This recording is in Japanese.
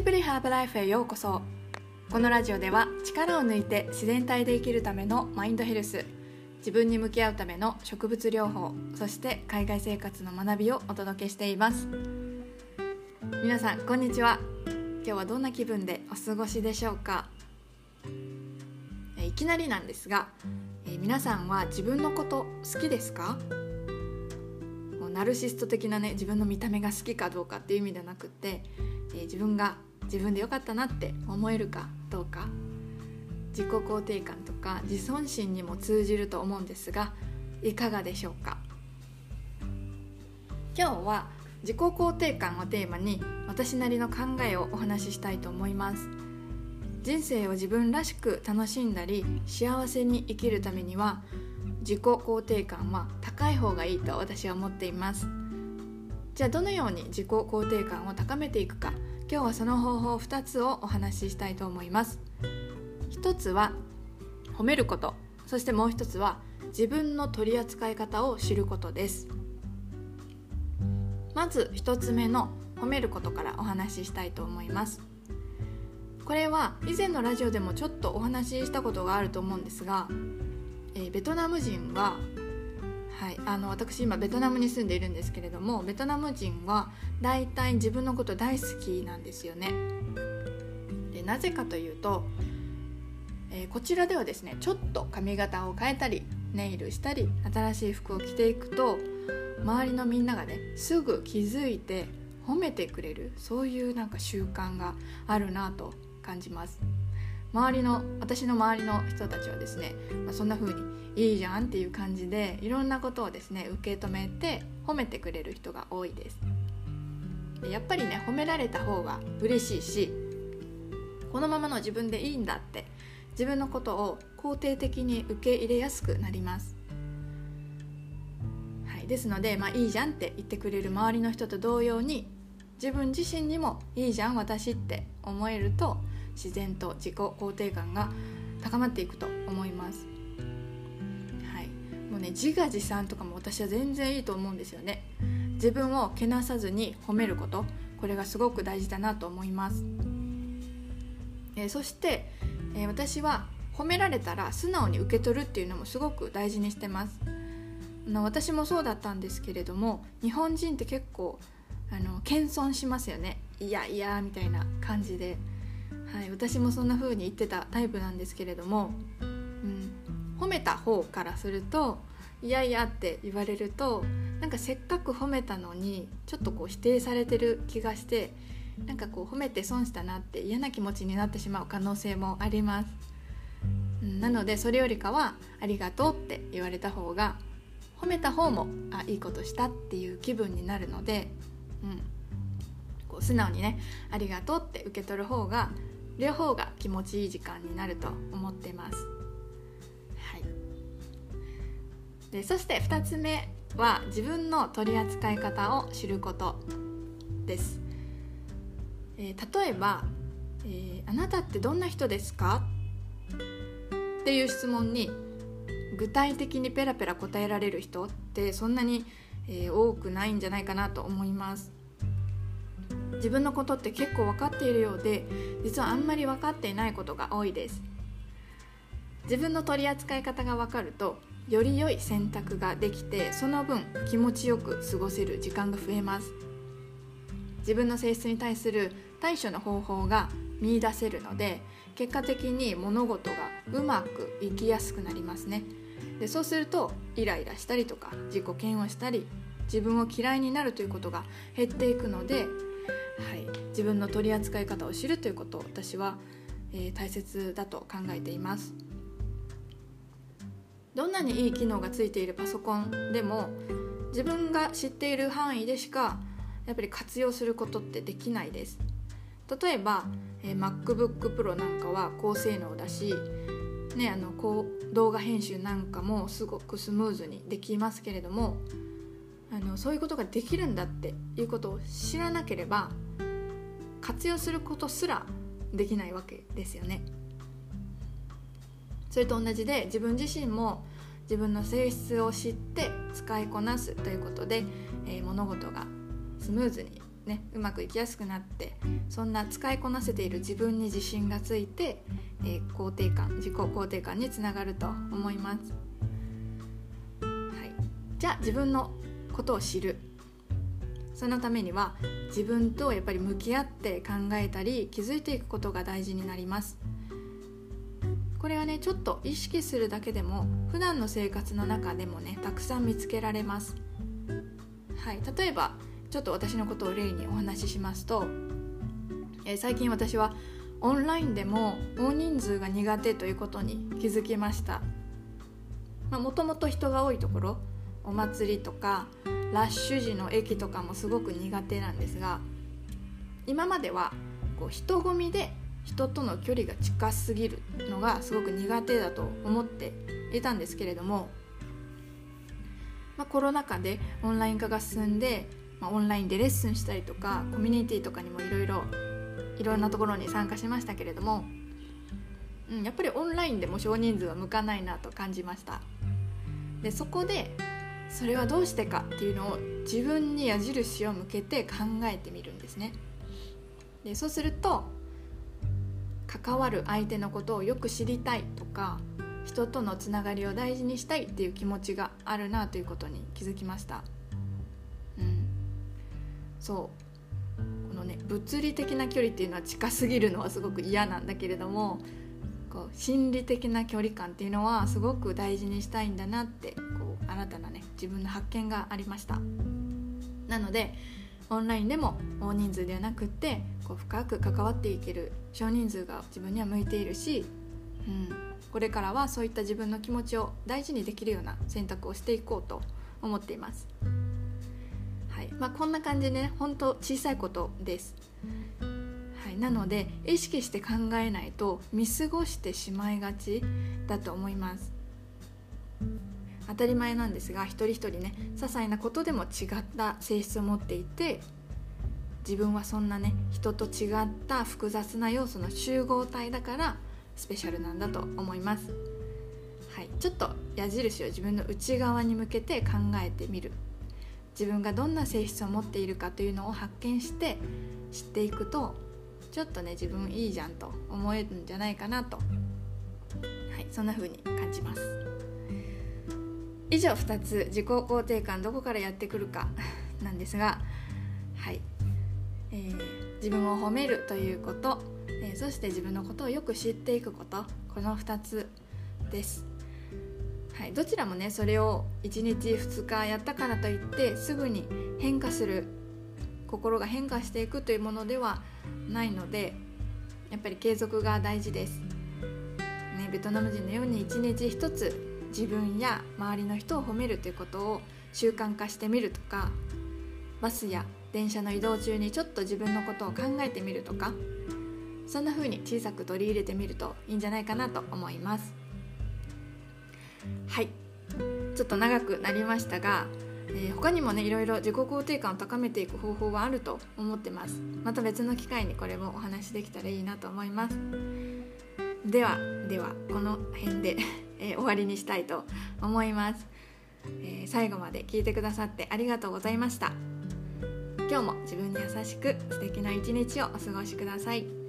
ンプリハーブライフへようこそ。このラジオでは力を抜いて自然体で生きるためのマインドヘルス自分に向き合うための植物療法そして海外生活の学びをお届けしています。皆さんこんにちは。今日はどんな気分でお過ごしでしょうか？いきなりなんですが皆さんは自分のこと好きですか？ナルシスト的なね自分の見た目が好きかどうかっていう意味ではなくってえー、自分が自分で良かったなって思えるかどうか自己肯定感とか自尊心にも通じると思うんですがいかがでしょうか？今日は自己肯定感をテーマに私なりの考えをお話ししたいと思います。人生を自分らしく楽しんだり幸せに生きるためには自己肯定感は高い方がいいと私は思っています。じゃあどのように自己肯定感を高めていくか今日はその方法2つをお話ししたいと思います。1つは褒めること。そしてもう1つは自分の取り扱い方を知ることです。まず1つ目の褒めることからお話ししたいと思います。これは以前のラジオでもちょっとお話ししたことがあると思うんですが、えー、ベトナム人ははい、あの私今ベトナムに住んでいるんですけれどもベトナム人は大体自分のこと大好きなんですよね。でなぜかというと、えー、こちらではですねちょっと髪型を変えたりネイルしたり新しい服を着ていくと周りのみんながねすぐ気づいて褒めてくれるそういうなんか習慣があるなと感じます。周りの私の周りの人たちはですね、まあ、そんな風にいいじゃんっていう感じでいろんなことをですね受け止めて褒めてくれる人が多いです。でやっぱりね褒められた方が嬉しいしこのままの自分でいいんだって自分のことを肯定的に受け入れやすくなります、はい、ですので、まあ、いいじゃんって言ってくれる周りの人と同様に自分自身にもいいじゃん私って思えると自然と自己肯定感が高まっていくと思います。はい。もうね自画自賛とかも私は全然いいと思うんですよね。自分をけなさずに褒めること。これがすごく大事だなと思います、えー、そして、えー、私は褒められたら素直に受け取るっていうのもすごく大事にしてます。私もそうだったんですけれども日本人って結構あの謙遜しますよね。いやいやみたいな感じで。はい、私もそんな風に言ってたタイプなんですけれども、うん、褒めた方からすると「いやいや」って言われるとなんかせっかく褒めたのにちょっとこう否定されてる気がしてなんかこう褒めて損したなって嫌な気持ちになってしまう可能性もあります、なのでそれよりかは「ありがとう」って言われた方が褒めた方もあいいことしたっていう気分になるので、うん、こう素直にね「ありがとう」って受け取る方が両方が気持ちいい時間になると思ってます。はい、でそして2つ目は自分の取り扱い方を知ることです。えー、例えば、えー、あなたってどんな人ですか?」っていう質問に具体的にペラペラ答えられる人ってそんなに、えー、多くないんじゃないかなと思います。自分のことって結構分かっているようで実はあんまり分かっていないことが多いです。自分の取り扱い方が分かるとより良い選択ができてその分気持ちよく過ごせる時間が増えます。自分の性質に対する対処の方法が見いだせるので結果的に物事がうまくいきやすくなりますね。でそうするとイライラしたりとか自己嫌悪したり自分を嫌いになるということが減っていくのではい、自分の取り扱い方を知るということを私は、えー、大切だと考えています。どんなにいい機能がついているパソコンでも自分が知っている範囲でしかやっぱり活用することってできないです。例えば、えー、MacBookPro なんかは高性能だし、ね、あのこう動画編集なんかもすごくスムーズにできますけれどもあのそういうことができるんだっていうことを知らなければ活用することすらできないわけですよね。それと同じで自分自身も自分の性質を知って使いこなすということで、えー、物事がスムーズに、ねうまくいきやすくなってそんな使いこなせている自分に自信がついて、えー、肯定感自己肯定感につながると思います、はい、じゃあ自分のことを知る。そのためには自分とやっぱり向き合って考えたり気づいていくことが大事になります。これはねちょっと意識するだけでも普段の生活の中でもねたくさん見つけられます。はい、例えばちょっと私のことを例にお話ししますと、えー、最近私はオンラインでも大人数が苦手ということに気づきました。もともと人が多いところお祭りとかラッシュ時の駅とかもすごく苦手なんですが今まではこう人混みで人との距離が近すぎるのがすごく苦手だと思っていたんですけれども、まあ、コロナ禍でオンライン化が進んで、まあ、オンラインでレッスンしたりとかコミュニティとかにもいろいろいろんなところに参加しましたけれども、うん、やっぱりオンラインでも少人数は向かないなと感じました。でそこでそれはどうしてかっていうのを自分に矢印を向けて考えてみるんですね。でそうすると関わる相手のことをよく知りたいとか人とのつながりを大事にしたいっていう気持ちがあるなということに気づきました。うん。そう。このね物理的な距離っていうのは近すぎるのはすごく嫌なんだけれどもこう心理的な距離感っていうのはすごく大事にしたいんだなって新たなね自分の発見がありましたなのでオンラインでも大人数ではなくってこう深く関わっていける少人数が自分には向いているし、うん、これからはそういった自分の気持ちを大事にできるような選択をしていこうと思っています。はいまあ、こんな感じでね本当小さいことです。はい、なので意識して考えないと見過ごしてしまいがちだと思います。当たり前なんですが一人一人ね些細なことでも違った性質を持っていて自分はそんなね人と違った複雑な要素の集合体だからスペシャルなんだと思います、はい、ちょっと矢印を自分の内側に向けて考えてみる。自分がどんな性質を持っているかというのを発見して知っていくとちょっとね自分いいじゃんと思えるんじゃないかなと、はい、そんな風に感じます。以上2つ自己肯定感どこからやってくるか なんですがはい、えー、自分を褒めるということ、えー、そして自分のことをよく知っていくことこの2つです、はい、どちらもねそれを1日2日やったからといってすぐに変化する心が変化していくというものではないのでやっぱり継続が大事です、ね、ベトナム人のように1日1つ自分や周りの人を褒めるということを習慣化してみるとかバスや電車の移動中にちょっと自分のことを考えてみるとかそんな風に小さく取り入れてみるといいんじゃないかなと思います。はい。ちょっと長くなりましたが、えー、他にもねいろいろ自己肯定感を高めていく方法はあると思ってます。また別の機会にこれもお話できたらいいなと思います。ではではこの辺で。えー、終わりにしたいと思います、えー、最後まで聞いてくださってありがとうございました。今日も自分に優しく素敵な一日をお過ごしください。